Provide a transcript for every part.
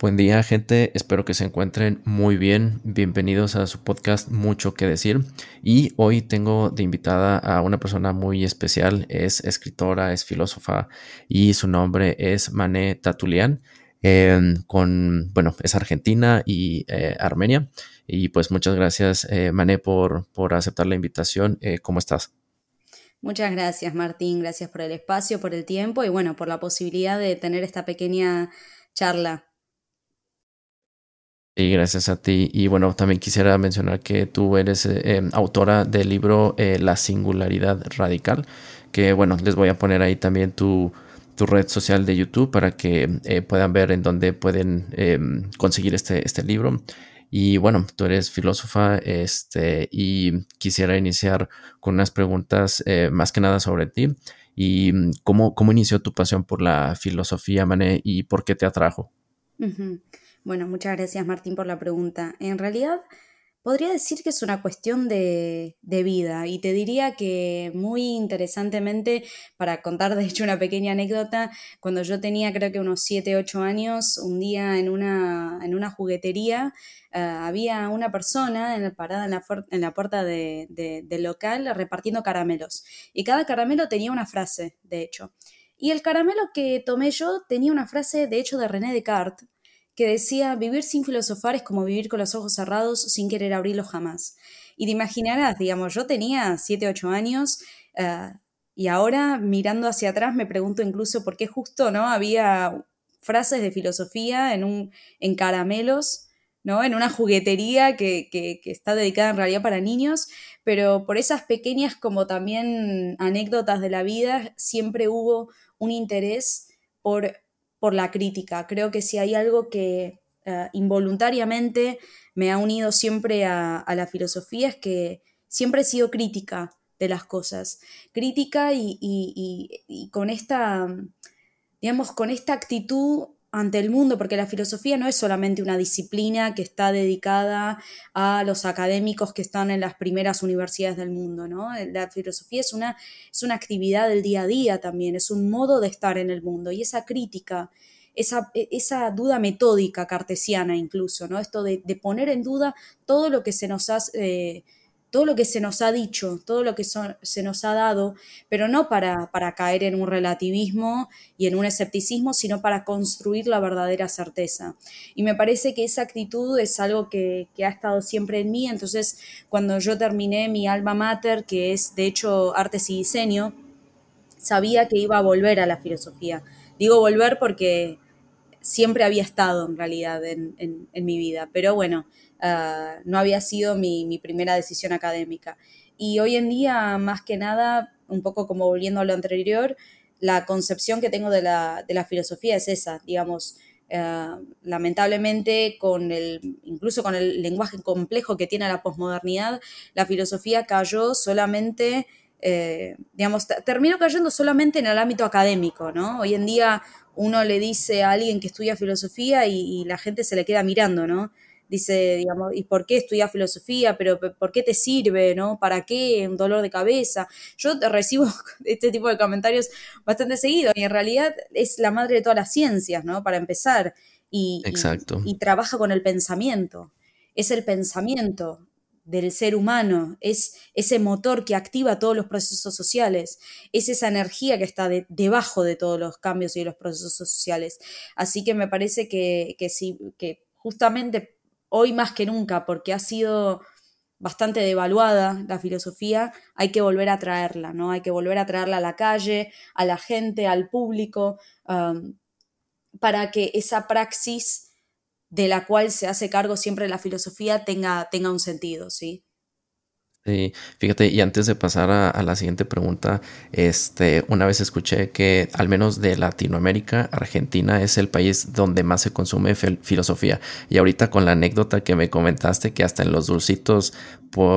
Buen día gente, espero que se encuentren muy bien. Bienvenidos a su podcast Mucho que decir. Y hoy tengo de invitada a una persona muy especial, es escritora, es filósofa y su nombre es Mané Tatulian. Em, con, bueno, es argentina y eh, armenia. Y pues muchas gracias eh, Mané por, por aceptar la invitación. Eh, ¿Cómo estás? Muchas gracias Martín, gracias por el espacio, por el tiempo y bueno, por la posibilidad de tener esta pequeña charla. Y gracias a ti. Y bueno, también quisiera mencionar que tú eres eh, autora del libro eh, La singularidad radical, que bueno, les voy a poner ahí también tu, red social de YouTube para que eh, puedan ver en dónde pueden em, conseguir este, este libro. Y bueno, tú eres filósofa este, y quisiera iniciar con unas preguntas más que nada sobre ti. ¿Y mm, cómo, cómo inició tu pasión por la filosofía, Mané, y por qué te atrajo? Bueno, muchas gracias Martín por la pregunta. En realidad, podría decir que es una cuestión de, vida y te diría que muy interesantemente, para contar de hecho una pequeña anécdota, cuando yo tenía creo que unos 7, 8 años, un día en una, en una juguetería, eh, había una persona en, parada en la, en la puerta del local repartiendo caramelos y cada caramelo tenía una frase, de hecho. Y el caramelo que tomé yo tenía una frase, de hecho, de René Descartes, que decía, vivir sin filosofar es como vivir con los ojos cerrados sin querer abrirlos jamás. Y te imaginarás, digamos, yo tenía 7, 8 años eh, y ahora mirando hacia atrás me pregunto incluso por qué justo no había frases de filosofía en, un, en caramelos, ¿no? en una juguetería que, que, que está dedicada en realidad para niños, pero por esas pequeñas como también anécdotas de la vida siempre hubo un interés por por la crítica. Creo que si hay algo que eh, involuntariamente me ha unido siempre a, la filosofía es que siempre he sido crítica de las cosas. Crítica y, con esta, digamos, con esta actitud ante el mundo, porque la filosofía no es solamente una disciplina que está dedicada a los académicos que están en las primeras universidades del mundo, ¿no? La filosofía es una, es una actividad del día a día también, es un modo de estar en el mundo y esa crítica, esa, esa duda metódica cartesiana incluso, ¿no? Esto de, poner en duda todo lo que se nos ha... todo lo que se nos ha dicho, todo lo que se nos ha dado, pero no para, para, caer en un relativismo y en un escepticismo, sino para construir la verdadera certeza. Y me parece que esa actitud es algo que, ha estado siempre en mí, entonces cuando yo terminé mi alma mater, que es de hecho artes y diseño, sabía que iba a volver a la filosofía. Digo volver porque siempre había estado en realidad en, en mi vida, pero bueno, Ah, no había sido mi, primera decisión académica. Y hoy en día, más que nada, un poco como volviendo a lo anterior, la concepción que tengo de la, filosofía es esa, digamos, ah, lamentablemente con el, incluso con el lenguaje complejo que tiene la posmodernidad, la filosofía cayó solamente, eh, digamos, terminó cayendo solamente en el ámbito académico, ¿no? Hoy en día uno le dice a alguien que estudia filosofía y, y la gente se le queda mirando, ¿no? dice, digamos, ¿y por qué estudias filosofía? ¿Pero por qué te sirve? ¿No? ¿Para qué? Un dolor de cabeza. Yo recibo este tipo de comentarios bastante seguido y en realidad es la madre de todas las ciencias, ¿no? Para empezar. Y, Exacto. y, trabaja con el pensamiento. Es el pensamiento del ser humano, es ese motor que activa todos los procesos sociales, es esa energía que está debajo de todos los cambios y de los procesos sociales. Así que me parece que, que, sí, que justamente hoy más que nunca, porque ha sido bastante devaluada la filosofía, hay que volver a traerla, ¿no? Hay que volver a traerla a la calle, a la gente, al público, um, para que esa praxis de la cual se hace cargo siempre la filosofía tenga, tenga un sentido, ¿sí? Sí, fíjate, y antes de pasar a, la siguiente pregunta, este, una vez escuché que al menos de Latinoamérica, Argentina es el país donde más se consume filosofía. Y ahorita con la anécdota que me comentaste que hasta en los dulcitos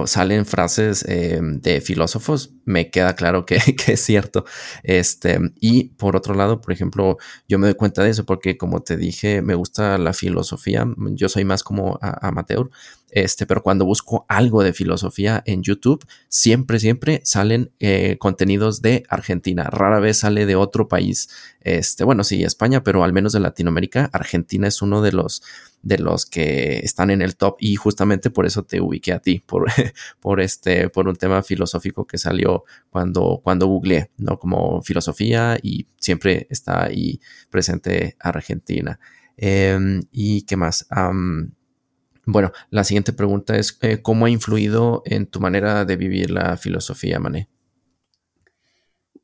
salen frases eh, de filósofos, me queda claro que, es cierto. Este, y por otro lado, por ejemplo, yo me doy cuenta de eso porque como te dije, me gusta la filosofía, yo soy más como amateur, este, pero cuando busco algo de filosofía en YouTube, siempre, siempre salen eh, contenidos de Argentina. Rara vez sale de otro país. Este, bueno, sí, España, pero al menos de Latinoamérica, Argentina es uno de los de los que están en el top y justamente por eso te ubiqué a ti, por, por este, por un tema filosófico que salió cuando, cuando googleé, ¿no? Como filosofía y siempre está ahí presente Argentina. Em, ¿Y qué más? bueno, la siguiente pregunta es, eh, ¿cómo ha influido en tu manera de vivir la filosofía, Mané?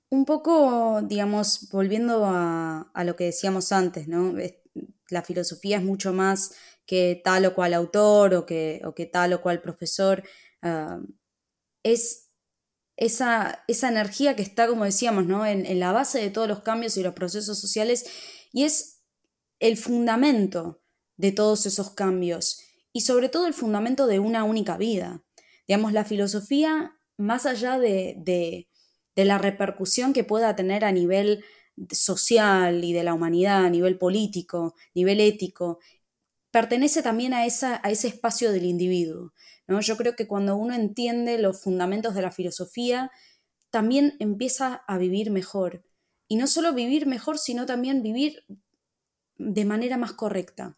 Un poco, digamos, volviendo a, a, lo que decíamos antes, ¿no? La filosofía es mucho más que tal o cual autor o que, o que tal o cual profesor. Ah, es esa, esa, energía que está, como decíamos, ¿no? En, la base de todos los cambios y los procesos sociales y es el fundamento de todos esos cambios y sobre todo el fundamento de una única vida. Digamos, la filosofía, más allá de, de, de la repercusión que pueda tener a nivel social y de la humanidad, a nivel político, nivel ético, pertenece también a, esa, a ese espacio del individuo. ¿no? Yo creo que cuando uno entiende los fundamentos de la filosofía, también empieza a vivir mejor. Y no solo vivir mejor, sino también vivir de manera más correcta.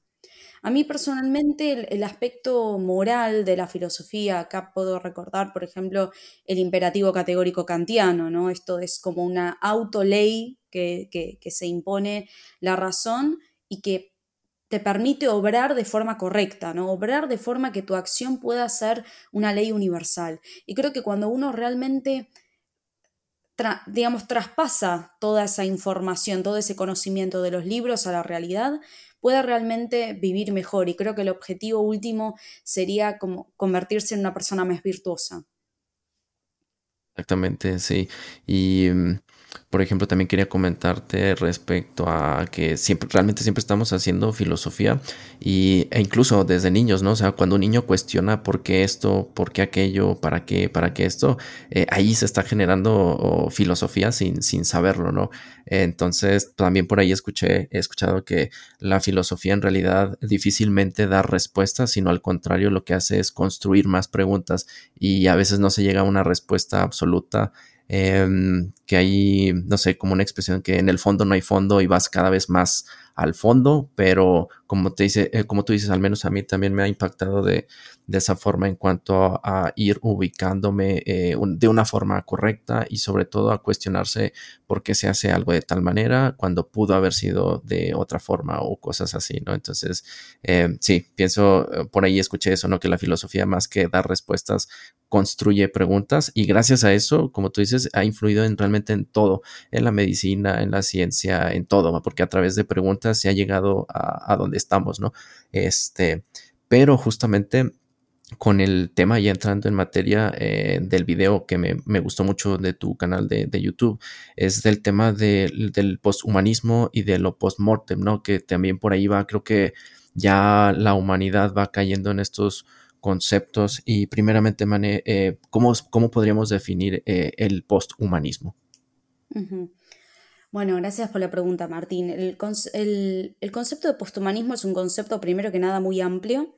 A mí personalmente el, aspecto moral de la filosofía, acá puedo recordar, por ejemplo, el imperativo categórico kantiano, ¿no? Esto es como una autoley que, que, se impone la razón y que te permite obrar de forma correcta, ¿no? Obrar de forma que tu acción pueda ser una ley universal. Y creo que cuando uno realmente digamos, traspasa toda esa información, todo ese conocimiento de los libros a la realidad, pueda realmente vivir mejor. Y creo que el objetivo último sería como convertirse en una persona más virtuosa. Exactamente, sí. Y mm, por ejemplo, también quería comentarte respecto a que siempre, realmente siempre estamos haciendo filosofía y, e incluso desde niños, ¿no? O sea, cuando un niño cuestiona por qué esto, por qué aquello, para qué, para qué esto, eh, ahí se está generando filosofía sin, sin saberlo, ¿no? Entonces, también por ahí escuché, he escuchado que la filosofía en realidad difícilmente da respuestas, sino al contrario, lo que hace es construir más preguntas y a veces no se llega a una respuesta absoluta Em, que hay, no sé, como una expresión que en el fondo no hay fondo y vas cada vez más al fondo, pero como te dice, eh, como tú dices, al menos a mí también me ha impactado de, de esa forma en cuanto a, ir ubicándome eh, de una forma correcta y sobre todo a cuestionarse por qué se hace algo de tal manera cuando pudo haber sido de otra forma o cosas así, ¿no? Entonces, eh, sí, pienso, por ahí escuché eso, ¿no? Que la filosofía más que dar respuestas construye preguntas y gracias a eso, como tú dices, ha influido en, realmente en todo, en la medicina, en la ciencia, en todo, porque a través de preguntas se ha llegado a, donde estamos, ¿no? Este, pero justamente con el tema, ya entrando en materia eh, del video que me, gustó mucho de tu canal de, YouTube, es del tema del posthumanismo y de lo postmortem, ¿no? Que también por ahí va, creo que ya la humanidad va cayendo en estos conceptos y primeramente, Mane, eh, ¿cómo, podríamos definir eh, el posthumanismo? Bueno, gracias por la pregunta, Martín. El, concepto de posthumanismo es un concepto, primero que nada, muy amplio.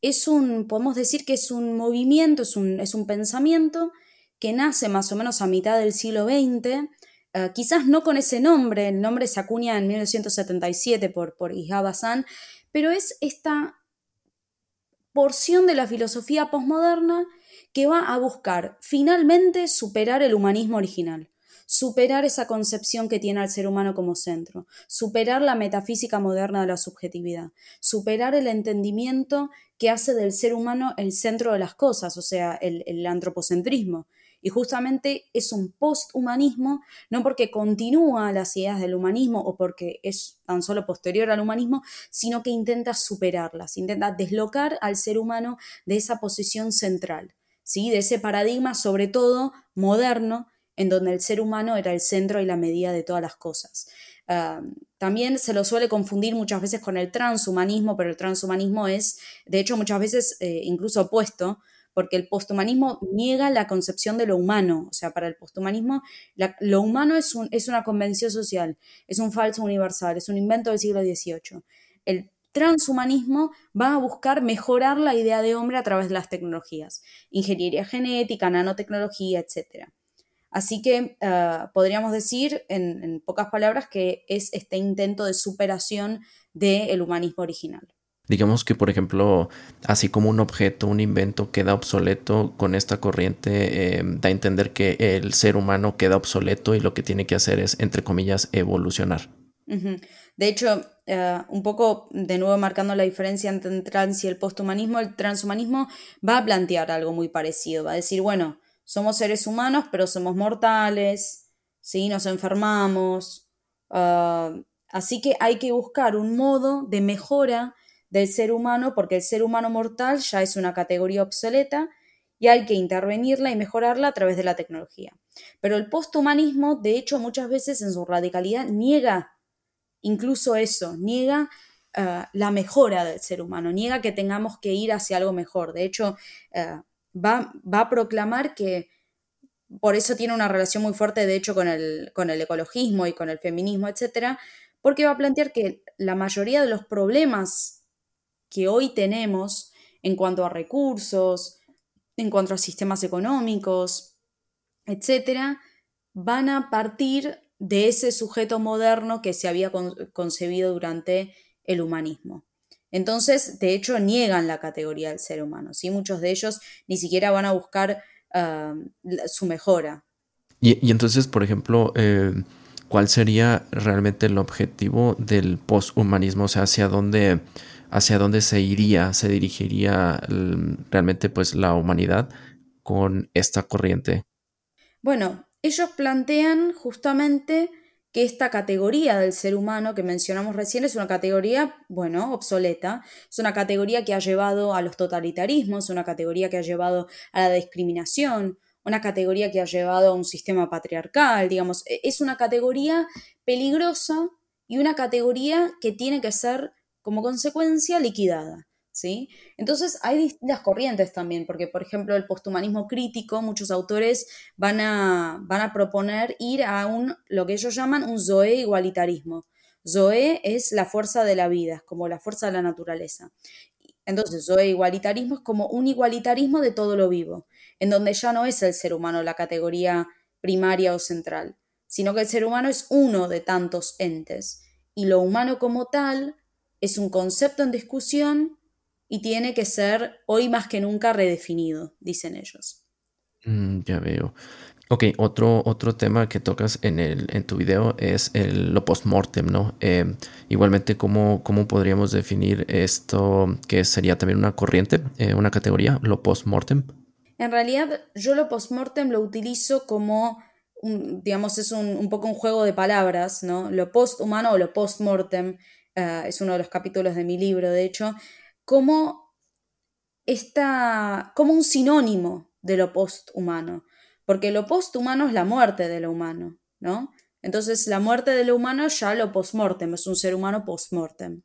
Es un, podemos decir que es un movimiento, es un, es un pensamiento que nace más o menos a mitad del siglo XX, eh, quizás no con ese nombre, el nombre se acuña en 1977 por, por Hassan, pero es esta porción de la filosofía posmoderna que va a buscar finalmente superar el humanismo original superar esa concepción que tiene al ser humano como centro, superar la metafísica moderna de la subjetividad, superar el entendimiento que hace del ser humano el centro de las cosas, o sea, el, antropocentrismo. Y justamente es un posthumanismo, no porque continúa las ideas del humanismo o porque es tan solo posterior al humanismo, sino que intenta superarlas, intenta deslocar al ser humano de esa posición central, ¿sí? de ese paradigma, sobre todo moderno, en donde el ser humano era el centro y la medida de todas las cosas. Ah, también se lo suele confundir muchas veces con el transhumanismo, pero el transhumanismo es, de hecho, muchas veces eh, incluso opuesto, porque el posthumanismo niega la concepción de lo humano. O sea, para el posthumanismo, lo humano es, un, es una convención social, es un falso universal, es un invento del siglo XVIII. El transhumanismo va a buscar mejorar la idea de hombre a través de las tecnologías, ingeniería genética, nanotecnología, etc. Así que eh, podríamos decir, en, pocas palabras, que es este intento de superación del humanismo original. Digamos que, por ejemplo, así como un objeto, un invento queda obsoleto con esta corriente, eh, da a entender que el ser humano queda obsoleto y lo que tiene que hacer es, entre comillas, evolucionar. De hecho, eh, un poco de nuevo marcando la diferencia entre el trans y el posthumanismo, el transhumanismo va a plantear algo muy parecido. Va a decir, bueno, somos seres humanos, pero somos mortales, ¿sí? Nos enfermamos. Ah, así que hay que buscar un modo de mejora del ser humano, porque el ser humano mortal ya es una categoría obsoleta y hay que intervenirla y mejorarla a través de la tecnología. Pero el posthumanismo, de hecho, muchas veces en su radicalidad niega incluso eso, niega ah, la mejora del ser humano, niega que tengamos que ir hacia algo mejor. De hecho, ah, va, a proclamar que por eso tiene una relación muy fuerte, de hecho, con el, con el ecologismo y con el feminismo, etcétera, porque va a plantear que la mayoría de los problemas que hoy tenemos en cuanto a recursos, en cuanto a sistemas económicos, etcétera, van a partir de ese sujeto moderno que se había concebido durante el humanismo. Entonces, de hecho, niegan la categoría del ser humano. ¿sí? Muchos de ellos ni siquiera van a buscar su mejora. Y, entonces, por ejemplo, eh, ¿cuál sería realmente el objetivo del posthumanismo? O sea, hacia dónde, hacia dónde se iría, se dirigiría realmente pues la humanidad con esta corriente. Bueno, ellos plantean justamente que esta categoría del ser humano que mencionamos recién es una categoría, bueno, obsoleta, es una categoría que ha llevado a los totalitarismos, una categoría que ha llevado a la discriminación, una categoría que ha llevado a un sistema patriarcal, digamos, e-, es una categoría peligrosa y una categoría que tiene que ser como consecuencia liquidada. ¿Sí? Entonces hay distintas corrientes también, porque por ejemplo el posthumanismo crítico, muchos autores van a, van a proponer ir a un, lo que ellos llaman un Zoe igualitarismo. Zoe es la fuerza de la vida, como la fuerza de la naturaleza. Entonces, Zoe igualitarismo es como un igualitarismo de todo lo vivo, en donde ya no es el ser humano la categoría primaria o central, sino que el ser humano es uno de tantos entes, y lo humano como tal es un concepto en discusión y tiene que ser hoy más que nunca redefinido, dicen ellos. Mm, ya veo. Ok, otro, otro tema que tocas en, el, en tu video es el, lo post-mortem, ¿no? Eh, igualmente, ¿cómo, ¿cómo, podríamos definir esto que sería también una corriente, eh, una categoría, lo post-mortem? En realidad, yo lo post-mortem lo utilizo como, un, digamos, es un, un, poco un juego de palabras, ¿no? Lo post-humano o lo post-mortem eh, es uno de los capítulos de mi libro, de hecho, como, esta, como un sinónimo de lo posthumano, porque lo posthumano es la muerte de lo humano, ¿no? Entonces la muerte de lo humano ya lo postmortem, es un ser humano postmortem.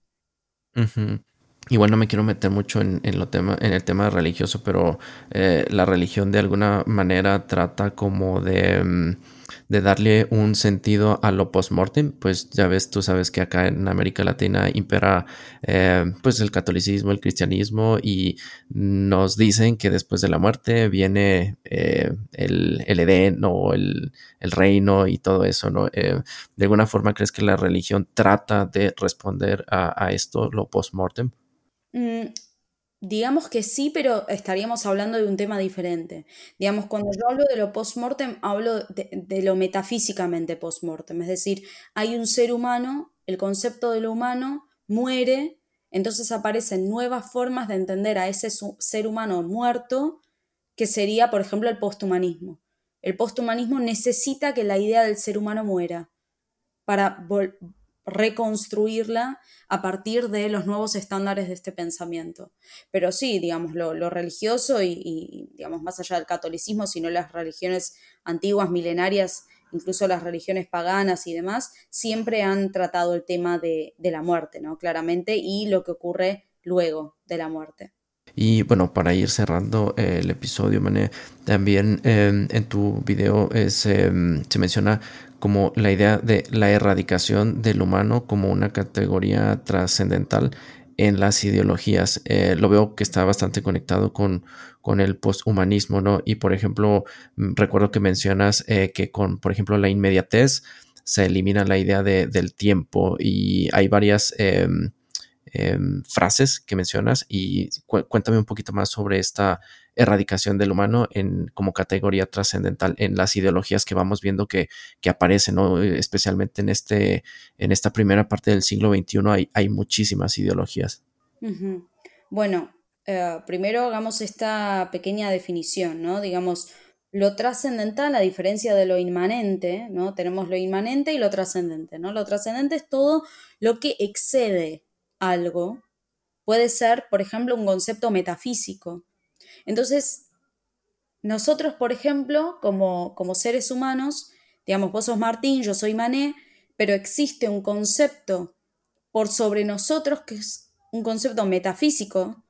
Igual no me quiero meter mucho en, lo tema, en el tema religioso, pero eh, la religión de alguna manera trata como de... Mm, de darle un sentido a lo post-mortem, pues ya ves, tú sabes que acá en América Latina impera eh, pues el catolicismo, el cristianismo y nos dicen que después de la muerte viene eh, el, el, Edén o el, reino y todo eso, ¿no? Eh, ¿De alguna forma crees que la religión trata de responder a, esto, lo post-mortem? Mm, Digamos que sí, pero estaríamos hablando de un tema diferente. Digamos, cuando yo hablo de lo post-mortem, hablo de, lo metafísicamente post-mortem. Es decir, hay un ser humano, el concepto de lo humano muere, entonces aparecen nuevas formas de entender a ese ser humano muerto, que sería, por ejemplo, el posthumanismo. El posthumanismo necesita que la idea del ser humano muera para reconstruirla a partir de los nuevos estándares de este pensamiento. Pero sí, digamos, lo, religioso y, digamos, más allá del catolicismo, sino las religiones antiguas, milenarias, incluso las religiones paganas y demás, siempre han tratado el tema de, de la muerte, ¿no? Claramente, y lo que ocurre luego de la muerte. Y bueno, para ir cerrando el episodio, Mané, también em, en tu video se menciona como la idea de la erradicación del humano como una categoría trascendental en las ideologías. Eh, lo veo que está bastante conectado con, con el posthumanismo, ¿no? Y por ejemplo, mm, recuerdo que mencionas eh, que con, por ejemplo, la inmediatez se elimina la idea de, del tiempo y hay varias em, em, frases que mencionas y cuéntame un poquito más sobre esta erradicación del humano en, como categoría trascendental en las ideologías que vamos viendo que, que aparecen, especialmente en, este, en esta primera parte del siglo XXI hay, hay muchísimas ideologías. Bueno, eh, primero hagamos esta pequeña definición, ¿no? Digamos, lo trascendental, a diferencia de lo inmanente, ¿no? Tenemos lo inmanente y lo trascendente, ¿no? Lo trascendente es todo lo que excede algo. Puede ser, por ejemplo, un concepto metafísico, entonces, nosotros, por ejemplo, como, como seres humanos, digamos, vos sos Martín, yo soy Mané, pero existe un concepto por sobre nosotros que es un concepto metafísico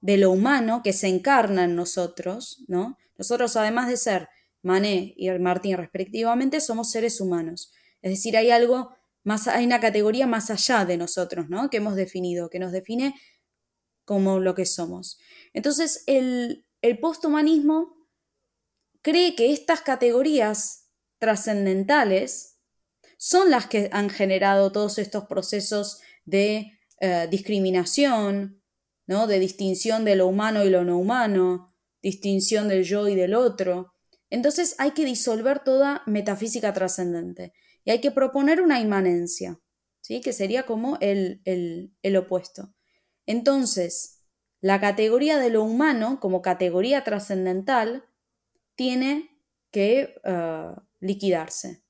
de lo humano que se encarna en nosotros, ¿no? Nosotros, además de ser Mané y Martín respectivamente, somos seres humanos. Es decir, hay algo más, hay una categoría más allá de nosotros, ¿no? Que hemos definido, que nos define como lo que somos. Entonces, el, el posthumanismo cree que estas categorías trascendentales son las que han generado todos estos procesos de eh, discriminación, ¿no? de distinción de lo humano y lo no humano, distinción del yo y del otro. Entonces hay que disolver toda metafísica trascendente y hay que proponer una inmanencia, ¿sí? que sería como el, el opuesto. Entonces, la categoría de lo humano como categoría trascendental tiene que eh, liquidarse.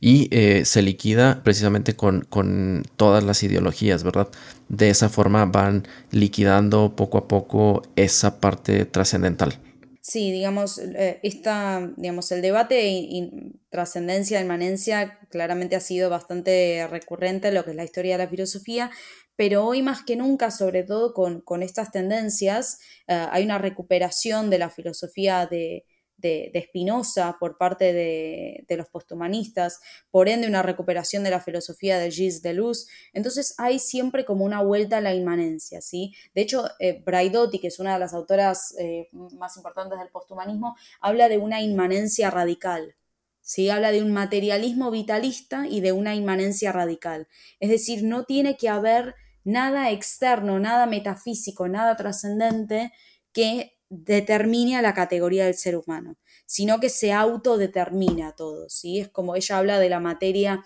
Y eh, se liquida precisamente con, con, todas las ideologías, ¿verdad? De esa forma van liquidando poco a poco esa parte trascendental. Sí, digamos, eh, esta, digamos, el debate trascendencia, inmanencia, claramente ha sido bastante recurrente en lo que es la historia de la filosofía, pero hoy más que nunca, sobre todo con, estas tendencias, eh, hay una recuperación de la filosofía de, de, Spinoza por parte de, los posthumanistas, por ende una recuperación de la filosofía de Gilles Deleuze. Entonces hay siempre como una vuelta a la inmanencia, ¿sí? De hecho, eh, Braidotti, que es una de las autoras eh, más importantes del posthumanismo, habla de una inmanencia radical. ¿Sí? Habla de un materialismo vitalista y de una inmanencia radical. Es decir, no tiene que haber nada externo, nada metafísico, nada trascendente que determine a la categoría del ser humano, sino que se autodetermina todo, ¿sí? Es como ella habla de la materia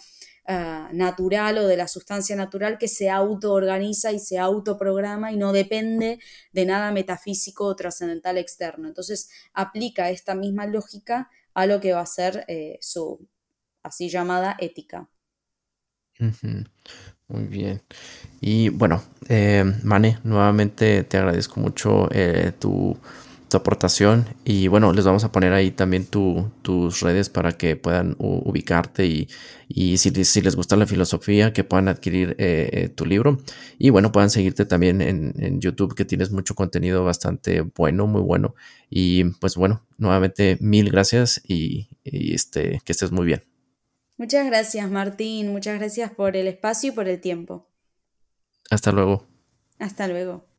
ah, natural o de la sustancia natural que se autoorganiza y se autoprograma y no depende de nada metafísico o trascendental externo. Entonces aplica esta misma lógica a lo que va a ser eh, su así llamada ética. Muy bien. Y bueno, eh, Mane, nuevamente te agradezco mucho eh, tu, aportación y bueno, les vamos a poner ahí también tus redes para que puedan ubicarte y, si, les gusta la filosofía, que puedan adquirir eh, tu libro y bueno, puedan seguirte también en, YouTube, que tienes mucho contenido bastante bueno, muy bueno. Y pues bueno, nuevamente mil gracias y, y este, que estés muy bien. Muchas gracias, Martín. Muchas gracias por el espacio y por el tiempo. Hasta luego. Hasta luego.